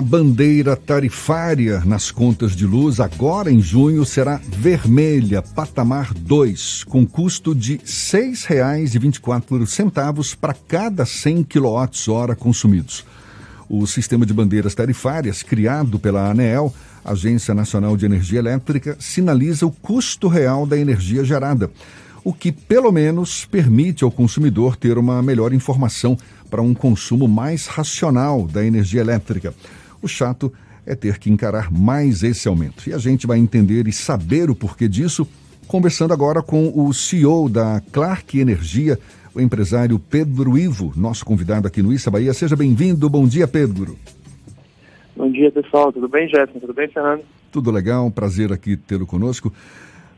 A bandeira tarifária nas contas de luz agora em junho será vermelha, patamar 2, com custo de R$ 6,24 para cada 100 kWh consumidos. O sistema de bandeiras tarifárias, criado pela ANEEL, Agência Nacional de Energia Elétrica, sinaliza o custo real da energia gerada, o que pelo menos permite ao consumidor ter uma melhor informação para um consumo mais racional da energia elétrica. O chato é ter que encarar mais esse aumento. E a gente vai entender e saber o porquê disso, conversando agora com o CEO da Clark Energia, o empresário Pedro Ivo, nosso convidado aqui no Issa Bahia. Seja bem-vindo. Bom dia, Pedro. Bom dia, pessoal. Tudo bem, Jéssica? Tudo bem, Fernando? Tudo legal, um prazer aqui tê-lo conosco.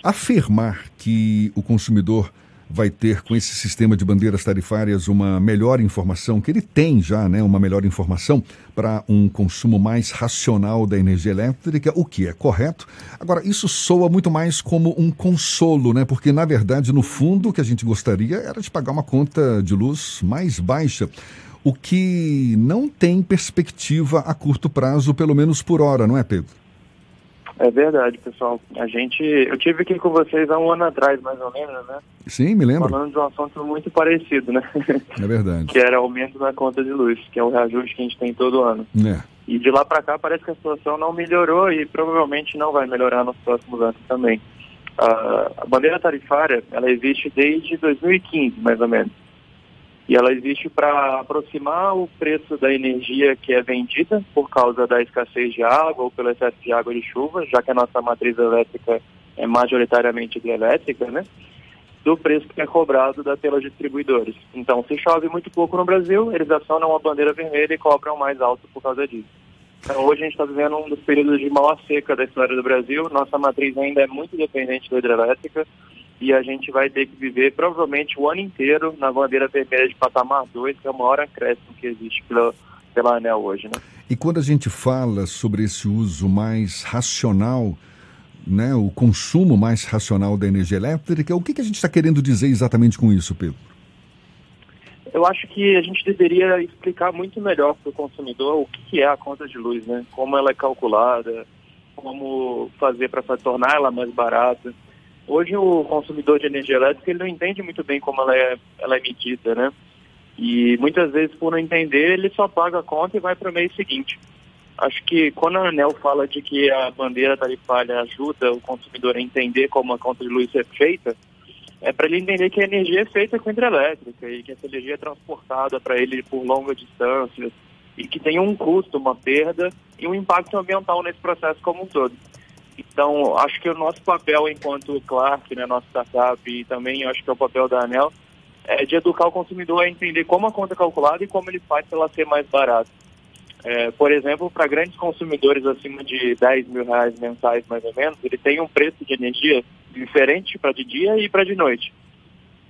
Afirmar que o consumidor vai ter com esse sistema de bandeiras tarifárias uma melhor informação, que ele tem já, né, uma melhor informação para um consumo mais racional da energia elétrica, o que é correto. Agora, isso soa muito mais como um consolo, né? Porque na verdade, no fundo, o que a gente gostaria era de pagar uma conta de luz mais baixa. O que não tem perspectiva a curto prazo, pelo menos por hora, não é, Pedro? É verdade, pessoal. A gente, eu tive aqui com vocês há um ano atrás, mais ou menos, né? Sim, me lembro. Falando de um assunto muito parecido, né? É verdade. que era aumento na conta de luz, que é o reajuste que a gente tem todo ano. É. E de lá para cá parece que a situação não melhorou e provavelmente não vai melhorar nos próximos anos também. Uh, a bandeira tarifária, ela existe desde 2015, mais ou menos. E ela existe para aproximar o preço da energia que é vendida por causa da escassez de água ou pelo excesso de água de chuva, já que a nossa matriz elétrica é majoritariamente hidrelétrica, né? Do preço que é cobrado da pelos distribuidores. Então, se chove muito pouco no Brasil, eles acionam uma bandeira vermelha e cobram mais alto por causa disso. Então, hoje a gente está vivendo um dos períodos de maior seca da história do Brasil. Nossa matriz ainda é muito dependente da hidrelétrica e a gente vai ter que viver provavelmente o ano inteiro na bandeira vermelha de patamar 2, que é o maior acréscimo que existe pela, pela ANEL hoje. Né? E quando a gente fala sobre esse uso mais racional, né, o consumo mais racional da energia elétrica, o que, que a gente está querendo dizer exatamente com isso, Pedro? Eu acho que a gente deveria explicar muito melhor para o consumidor o que é a conta de luz, né? Como ela é calculada, como fazer para tornar ela mais barata. Hoje o consumidor de energia elétrica ele não entende muito bem como ela é, ela é medida, né? E muitas vezes por não entender ele só paga a conta e vai para o mês seguinte. Acho que quando a ANEL fala de que a bandeira tarifária ajuda o consumidor a entender como a conta de luz é feita, é para ele entender que a energia é feita com hidrelétrica e que essa energia é transportada para ele por longas distâncias e que tem um custo, uma perda e um impacto ambiental nesse processo como um todo. Então, acho que o nosso papel enquanto Clark, né, nossa startup, e também acho que é o papel da ANEL, é de educar o consumidor a entender como a conta é calculada e como ele faz para ela ser mais barata. É, por exemplo, para grandes consumidores acima de 10 mil reais mensais, mais ou menos, ele tem um preço de energia diferente para de dia e para de noite.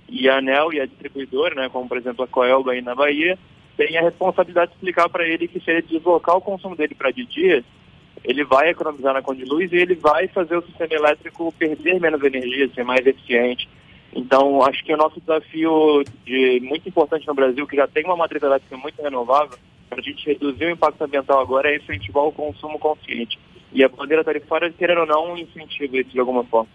E a ANEL e a distribuidora, né, como por exemplo a Coelba aí na Bahia, tem a responsabilidade de explicar para ele que se ele deslocar o consumo dele para de dia, ele vai economizar na conta de luz e ele vai fazer o sistema elétrico perder menos energia, ser mais eficiente. Então, acho que o nosso desafio de, muito importante no Brasil, que já tem uma matriz elétrica muito renovável, para a gente reduzir o impacto ambiental agora é incentivar o consumo consciente. E a bandeira tarifária, querendo ou não, incentiva isso de alguma forma.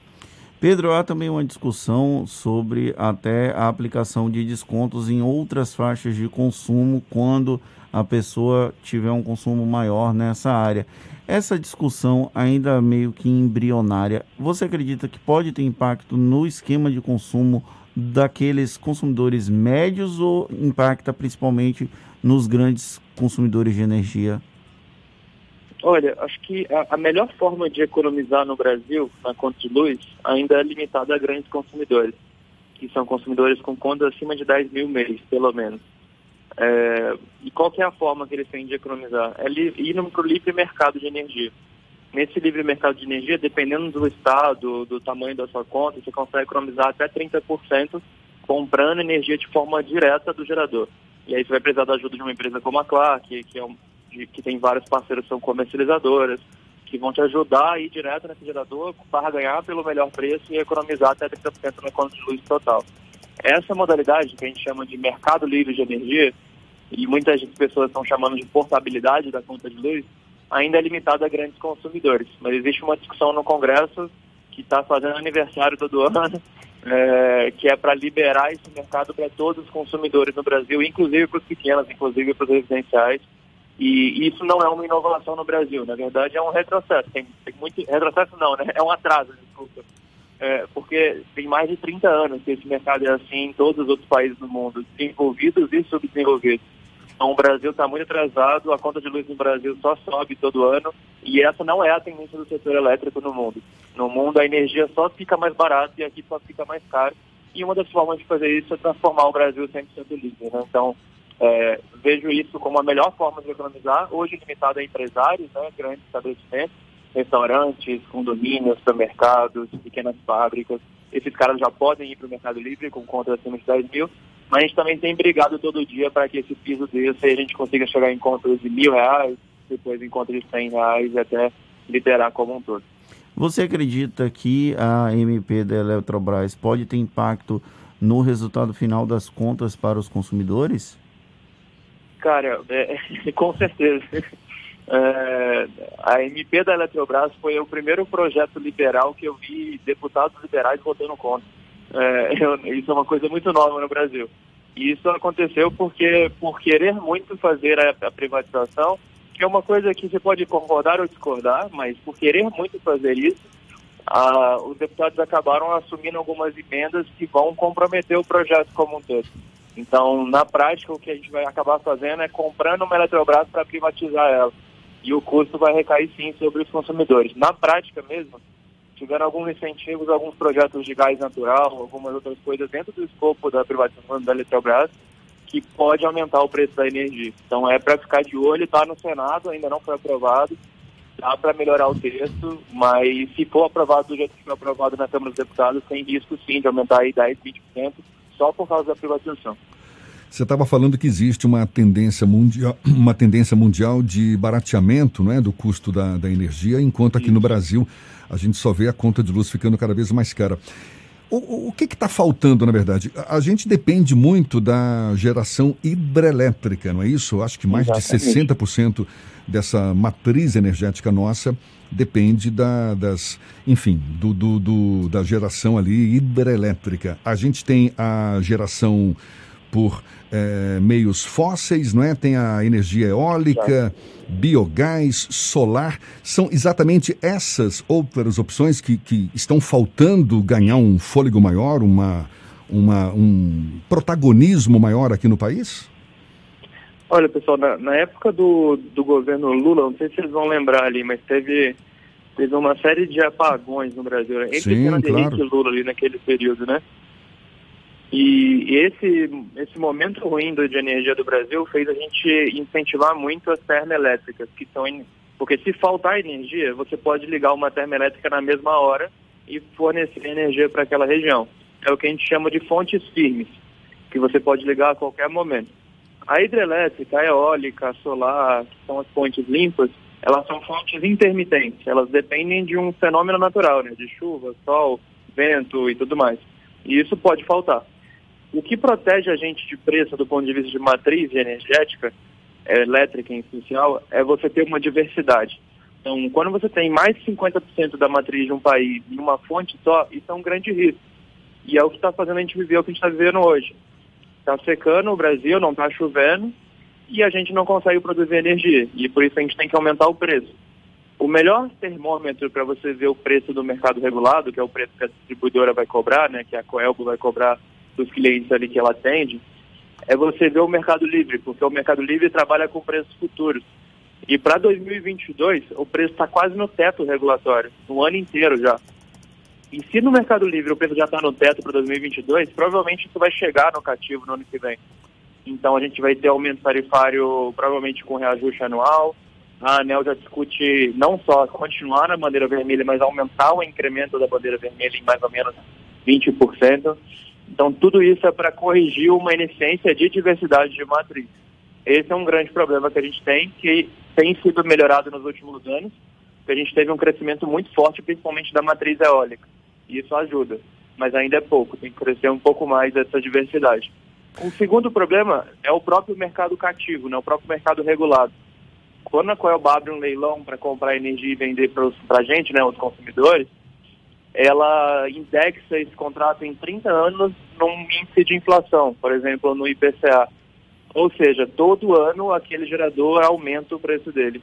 Pedro, há também uma discussão sobre até a aplicação de descontos em outras faixas de consumo quando a pessoa tiver um consumo maior nessa área. Essa discussão ainda meio que embrionária, você acredita que pode ter impacto no esquema de consumo daqueles consumidores médios ou impacta principalmente nos grandes consumidores de energia? Olha, acho que a, melhor forma de economizar no Brasil na conta de luz ainda é limitada a grandes consumidores, que são consumidores com contas acima de 10 mil mês, pelo menos. É, e qual que é a forma que eles têm de economizar? É ir para o livre mercado de energia. Nesse livre mercado de energia, dependendo do estado, do tamanho da sua conta, você consegue economizar até 30% comprando energia de forma direta do gerador. E aí você vai precisar da ajuda de uma empresa como a Clark, que, é um, de, que tem vários parceiros que são comercializadoras, que vão te ajudar a ir direto nesse gerador para ganhar pelo melhor preço e economizar até 30% na conta de luz total. Essa modalidade, que a gente chama de mercado livre de energia, e muitas pessoas estão chamando de portabilidade da conta de luz, ainda é limitado a grandes consumidores. Mas existe uma discussão no Congresso que está fazendo aniversário todo ano, é, que é para liberar esse mercado para todos os consumidores no Brasil, inclusive para os pequenos, inclusive para os residenciais. E isso não é uma inovação no Brasil, na verdade é um retrocesso. Tem, tem muito retrocesso não, né? É um atraso, desculpa. É, porque tem mais de 30 anos que esse mercado é assim em todos os outros países do mundo, desenvolvidos e subdesenvolvidos. Então o Brasil está muito atrasado, a conta de luz no Brasil só sobe todo ano e essa não é a tendência do setor elétrico no mundo. No mundo a energia só fica mais barata e aqui só fica mais caro. E uma das formas de fazer isso é transformar o Brasil 100% livre. Né? Então é, vejo isso como a melhor forma de economizar, hoje limitado a empresários, né, grandes estabelecimentos, restaurantes, condomínios, supermercados, pequenas fábricas. Esses caras já podem ir para o Mercado Livre com contas acima de 10 mil, mas a gente também tem brigado todo dia para que esse piso desse a gente consiga chegar em contas de mil reais, depois em contas de 100 reais e até liderar como um todo. Você acredita que a MP da Eletrobras pode ter impacto no resultado final das contas para os consumidores? Cara, é, com certeza. É, a MP da Eletrobras foi o primeiro projeto liberal que eu vi deputados liberais votando contra. É, eu, isso é uma coisa muito nova no Brasil. E isso aconteceu porque, por querer muito fazer a, a privatização, que é uma coisa que você pode concordar ou discordar, mas por querer muito fazer isso, os deputados acabaram assumindo algumas emendas que vão comprometer o projeto como um todo. Então, na prática, o que a gente vai acabar fazendo é comprando uma Eletrobras para privatizar ela. E o custo vai recair sim sobre os consumidores. Na prática mesmo, tiveram alguns incentivos, alguns projetos de gás natural, algumas outras coisas dentro do escopo da privatização da Eletrobras, que pode aumentar o preço da energia. Então é para ficar de olho, está no Senado, ainda não foi aprovado, dá para melhorar o texto, mas se for aprovado do jeito que foi aprovado na Câmara dos Deputados, tem risco sim de aumentar aí 10, 20%, só por causa da privatização. Você estava falando que existe uma tendência mundial, uma tendência mundial de barateamento não é, do custo da, da energia, enquanto aqui no Brasil a gente só vê a conta de luz ficando cada vez mais cara. O, o que está faltando, na verdade? A gente depende muito da geração hidrelétrica, não é isso? Acho que mais Exatamente. de 60% dessa matriz energética nossa depende da, das, enfim, do, do, do, da geração ali hidrelétrica. A gente tem a geração por é, meios fósseis, não é? Tem a energia eólica, biogás, solar. São exatamente essas outras opções que, que estão faltando ganhar um fôlego maior, uma, uma, um protagonismo maior aqui no país? Olha, pessoal, na, na, época do, do governo Lula, não sei se vocês vão lembrar ali, mas teve, teve uma série de apagões no Brasil. Entre Sim, Fernando claro. Henrique e Lula ali naquele período, né? E, esse, esse momento ruim de energia do Brasil fez a gente incentivar muito as termoelétricas, que são porque se faltar energia, você pode ligar uma termoelétrica na mesma hora e fornecer energia para aquela região. É o que a gente chama de fontes firmes, que você pode ligar a qualquer momento. A hidrelétrica, a eólica, a solar, que são as fontes limpas, elas são fontes intermitentes. Elas dependem de um fenômeno natural, né? de chuva, sol, vento e tudo mais. E isso pode faltar. O que protege a gente de preço do ponto de vista de matriz energética, é, elétrica em especial, é você ter uma diversidade. Então, quando você tem mais de 50% da matriz de um país em uma fonte só, isso é um grande risco. E é o que está fazendo a gente viver o que a gente está vivendo hoje. Está secando o Brasil, não está chovendo e a gente não consegue produzir energia. E por isso a gente tem que aumentar o preço. O melhor termômetro para você ver o preço do mercado regulado, que é o preço que a distribuidora vai cobrar, né, que a Coelbo vai cobrar dos clientes ali que ela atende, é você ver o Mercado Livre, porque o Mercado Livre trabalha com preços futuros. E para 2022, o preço está quase no teto regulatório, no ano inteiro já. E se no Mercado Livre o preço já está no teto para 2022, provavelmente isso vai chegar no cativo no ano que vem. Então a gente vai ter aumento tarifário provavelmente com reajuste anual. A ANEL já discute não só continuar na bandeira vermelha, mas aumentar o incremento da bandeira vermelha em mais ou menos 20%. Então tudo isso é para corrigir uma iniciência de diversidade de matriz. Esse é um grande problema que a gente tem, que tem sido melhorado nos últimos anos, que a gente teve um crescimento muito forte, principalmente da matriz eólica. E isso ajuda, mas ainda é pouco, tem que crescer um pouco mais essa diversidade. O segundo problema é o próprio mercado cativo, né, o próprio mercado regulado. quando a Coelba abre um leilão para comprar energia e vender para a gente, né, os consumidores, ela indexa esse contrato em 30 anos num índice de inflação, por exemplo, no IPCA. Ou seja, todo ano aquele gerador aumenta o preço dele.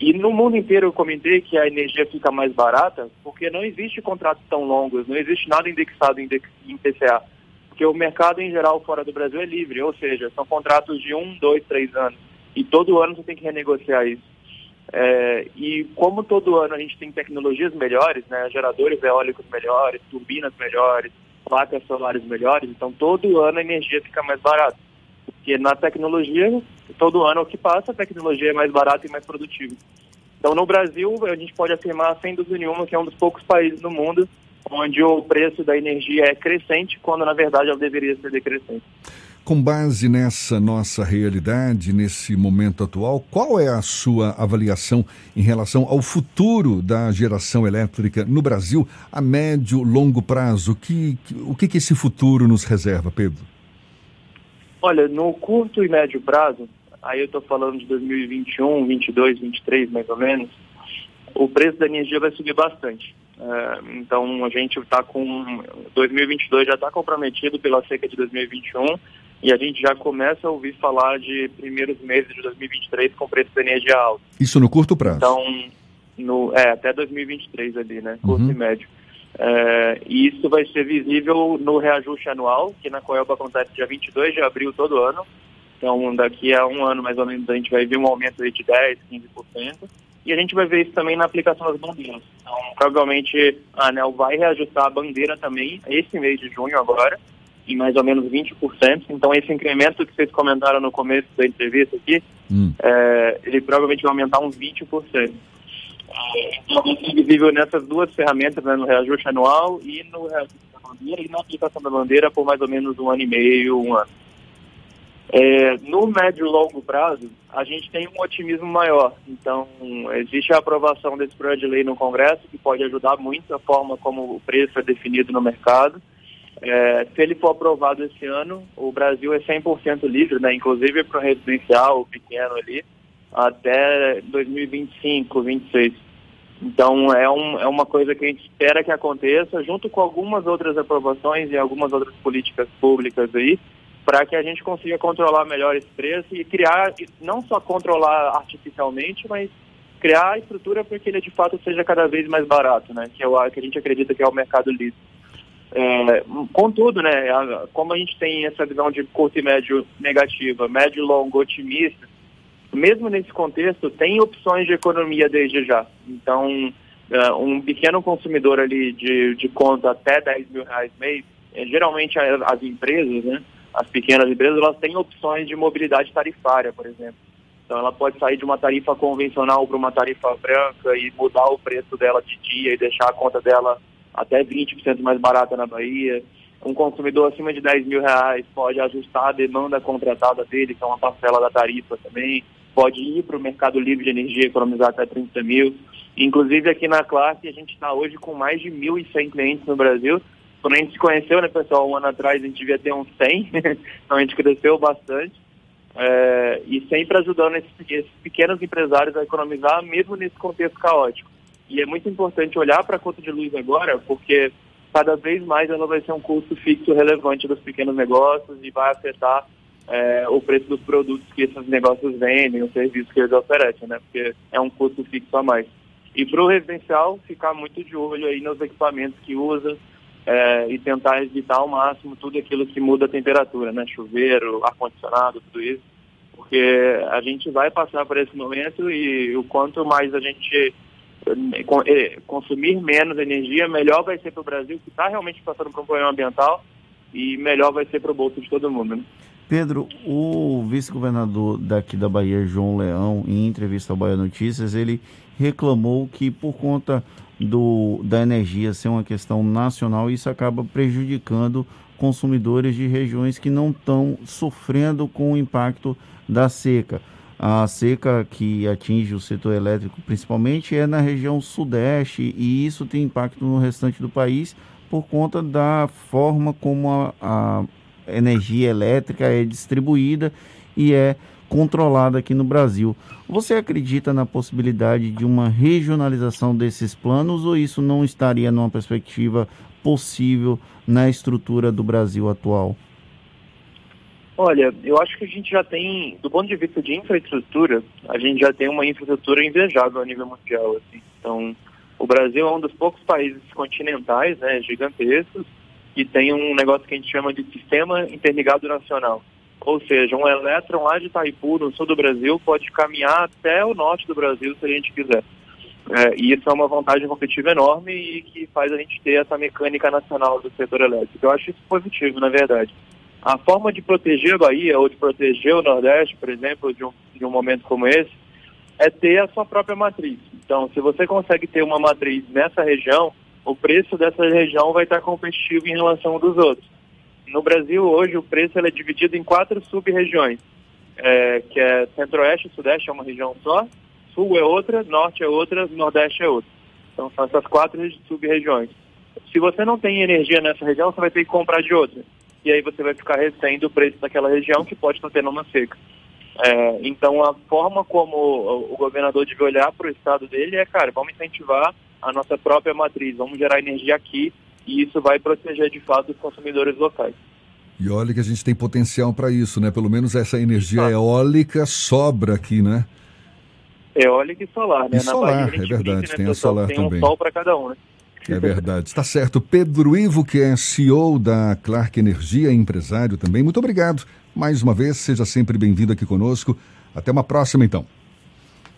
E no mundo inteiro eu comentei que a energia fica mais barata porque não existe contratos tão longos, não existe nada indexado em IPCA. Porque o mercado em geral fora do Brasil é livre, ou seja, são contratos de um, dois, três anos. E todo ano você tem que renegociar isso. É, e como todo ano a gente tem tecnologias melhores, né, geradores eólicos melhores, turbinas melhores, placas solares melhores, então todo ano a energia fica mais barata. Porque na tecnologia, todo ano o que passa, a tecnologia é mais barata e mais produtiva. Então no Brasil, a gente pode afirmar sem dúvida nenhuma que é um dos poucos países no mundo onde o preço da energia é crescente, quando na verdade ela deveria ser decrescente. Com base nessa nossa realidade, nesse momento atual, qual é a sua avaliação em relação ao futuro da geração elétrica no Brasil a médio, longo prazo? O que, o que, que esse futuro nos reserva, Pedro? Olha, no curto e médio prazo, aí eu estou falando de 2021, 22, 23 mais ou menos, o preço da energia vai subir bastante. É, então a gente está com 2022 já está comprometido pela seca de 2021 e a gente já começa a ouvir falar de primeiros meses de 2023 com preço da energia alto. Isso no curto prazo? Então, no, é, até 2023 ali, né? Curto uhum. e médio. É, e isso vai ser visível no reajuste anual, que na Coelba acontece dia 22 de abril todo ano. Então, daqui a um ano, mais ou menos, a gente vai ver um aumento de 10%, 15%. E a gente vai ver isso também na aplicação das bandeiras. Então, provavelmente, a ANEL vai reajustar a bandeira também esse mês de junho agora em mais ou menos 20%. Então, esse incremento que vocês comentaram no começo da entrevista aqui, hum. é, ele provavelmente vai aumentar uns 20%. Então, é visível nessas duas ferramentas, né, no reajuste anual e no reajuste da bandeira e na aplicação da bandeira por mais ou menos um ano e meio, um ano. É, no médio e longo prazo, a gente tem um otimismo maior. Então, existe a aprovação desse projeto de lei no Congresso, que pode ajudar muito a forma como o preço é definido no mercado. É, se ele for aprovado esse ano, o Brasil é 100% livre, né, inclusive para o residencial, pequeno ali, até 2025, 2026. Então é, um, é uma coisa que a gente espera que aconteça, junto com algumas outras aprovações e algumas outras políticas públicas aí, para que a gente consiga controlar melhor esse preço e criar, não só controlar artificialmente, mas criar a estrutura para que ele de fato seja cada vez mais barato, né? Que, que a gente acredita que é o mercado livre. É, contudo, né, como a gente tem essa visão de curto e médio negativa, médio e longo otimista, mesmo nesse contexto, tem opções de economia desde já. Então, uh, um pequeno consumidor ali de, de conta até 10 mil reais mês, é, geralmente as empresas, né, as pequenas empresas, elas têm opções de mobilidade tarifária, por exemplo. Então, ela pode sair de uma tarifa convencional para uma tarifa branca e mudar o preço dela de dia e deixar a conta dela até 20% mais barata na Bahia. Um consumidor acima de 10 mil reais pode ajustar a demanda contratada dele, que é uma parcela da tarifa também. Pode ir para o mercado livre de energia economizar até 30 mil. Inclusive aqui na classe a gente está hoje com mais de 1.100 clientes no Brasil. Quando a gente se conheceu, né, pessoal, um ano atrás a gente devia ter uns 100, então a gente cresceu bastante. É, e sempre ajudando esses, esses pequenos empresários a economizar, mesmo nesse contexto caótico. E é muito importante olhar para a conta de luz agora, porque cada vez mais ela vai ser um custo fixo relevante dos pequenos negócios e vai afetar é, o preço dos produtos que esses negócios vendem, os serviços que eles oferecem, né? Porque é um custo fixo a mais. E para o residencial, ficar muito de olho aí nos equipamentos que usa é, e tentar evitar ao máximo tudo aquilo que muda a temperatura, né? Chuveiro, ar-condicionado, tudo isso. Porque a gente vai passar por esse momento e o quanto mais a gente consumir menos energia, melhor vai ser para o Brasil, que está realmente passando por um problema ambiental, e melhor vai ser para o bolso de todo mundo. Né? Pedro, o vice-governador daqui da Bahia, João Leão, em entrevista ao Bahia Notícias, ele reclamou que por conta do, da energia ser uma questão nacional, isso acaba prejudicando consumidores de regiões que não estão sofrendo com o impacto da seca. A seca que atinge o setor elétrico principalmente é na região sudeste e isso tem impacto no restante do país por conta da forma como a, a energia elétrica é distribuída e é controlada aqui no Brasil. Você acredita na possibilidade de uma regionalização desses planos ou isso não estaria numa perspectiva possível na estrutura do Brasil atual? Olha, eu acho que a gente já tem, do ponto de vista de infraestrutura, a gente já tem uma infraestrutura invejável a nível mundial. Assim. Então, o Brasil é um dos poucos países continentais, né, gigantescos, que tem um negócio que a gente chama de Sistema Interligado Nacional. Ou seja, um elétron lá de Itaipu, no sul do Brasil, pode caminhar até o norte do Brasil se a gente quiser. É, e isso é uma vantagem competitiva enorme e que faz a gente ter essa mecânica nacional do setor elétrico. Eu acho isso positivo, na verdade. A forma de proteger a Bahia ou de proteger o Nordeste, por exemplo, de um, de um momento como esse, é ter a sua própria matriz. Então, se você consegue ter uma matriz nessa região, o preço dessa região vai estar competitivo em relação dos outros. No Brasil, hoje, o preço é dividido em quatro sub-regiões, é, que é Centro-Oeste e Sudeste é uma região só, Sul é outra, Norte é outra, Nordeste é outra. Então, são essas quatro sub-regiões. Se você não tem energia nessa região, você vai ter que comprar de outra e aí você vai ficar refém do preço daquela região que pode estar tendo uma seca. É, então a forma como o governador deve olhar para o estado dele é, cara, vamos incentivar a nossa própria matriz, vamos gerar energia aqui e isso vai proteger de fato os consumidores locais. E olha que a gente tem potencial para isso, né? Pelo menos essa energia ah. eólica sobra aqui, né? Eólica e solar, né? E Na solar, Bahia, é verdade, né, tem a solar tem também. Tem um sol para cada um, né? É verdade. Está certo. Pedro Ivo, que é CEO da Clark Energia, empresário também. Muito obrigado. Mais uma vez, seja sempre bem-vindo aqui conosco. Até uma próxima, então.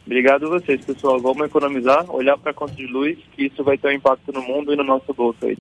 Obrigado a vocês, pessoal. Vamos economizar, olhar para a conta de luz, que isso vai ter um impacto no mundo e no nosso bolso aí.